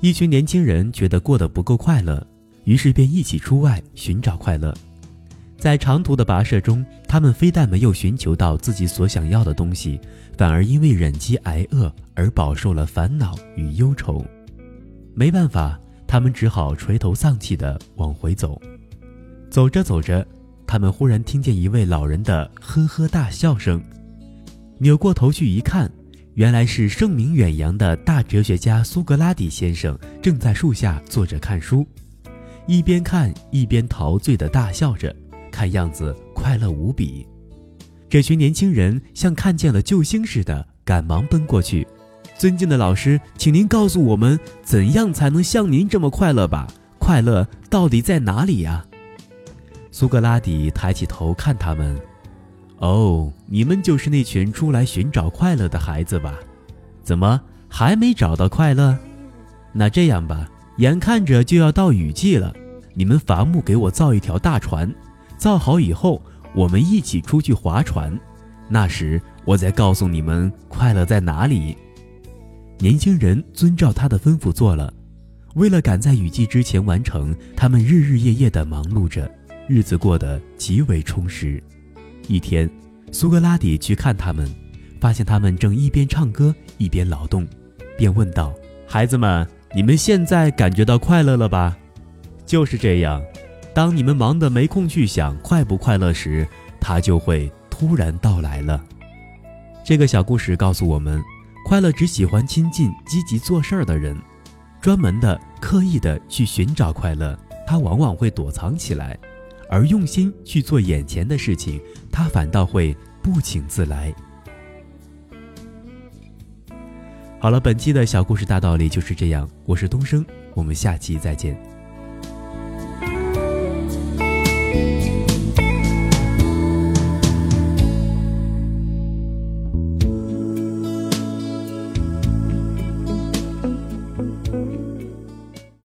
一群年轻人觉得过得不够快乐，于是便一起出外寻找快乐。在长途的跋涉中，他们非但没有寻求到自己所想要的东西，反而因为忍饥挨饿而饱受了烦恼与忧愁。没办法，他们只好垂头丧气地往回走。走着走着，他们忽然听见一位老人的呵呵大笑声，扭过头去一看，原来是声名远扬的大哲学家苏格拉底先生正在树下坐着看书，一边看一边陶醉地大笑着。看样子快乐无比，这群年轻人像看见了救星似的，赶忙奔过去。尊敬的老师，请您告诉我们，怎样才能像您这么快乐吧？快乐到底在哪里呀？苏格拉底抬起头看他们，哦，你们就是那群出来寻找快乐的孩子吧？怎么还没找到快乐？那这样吧，眼看着就要到雨季了，你们伐木给我造一条大船。造好以后，我们一起出去划船，那时我再告诉你们快乐在哪里。年轻人遵照他的吩咐做了，为了赶在雨季之前完成，他们日日夜夜地忙碌着，日子过得极为充实。一天，苏格拉底去看他们，发现他们正一边唱歌一边劳动，便问道：“孩子们，你们现在感觉到快乐了吧？”“就是这样。”当你们忙得没空去想快不快乐时，它就会突然到来了。这个小故事告诉我们，快乐只喜欢亲近积极做事儿的人，专门的、刻意的去寻找快乐，它往往会躲藏起来；而用心去做眼前的事情，它反倒会不请自来。好了，本期的小故事大道理就是这样。我是东升，我们下期再见。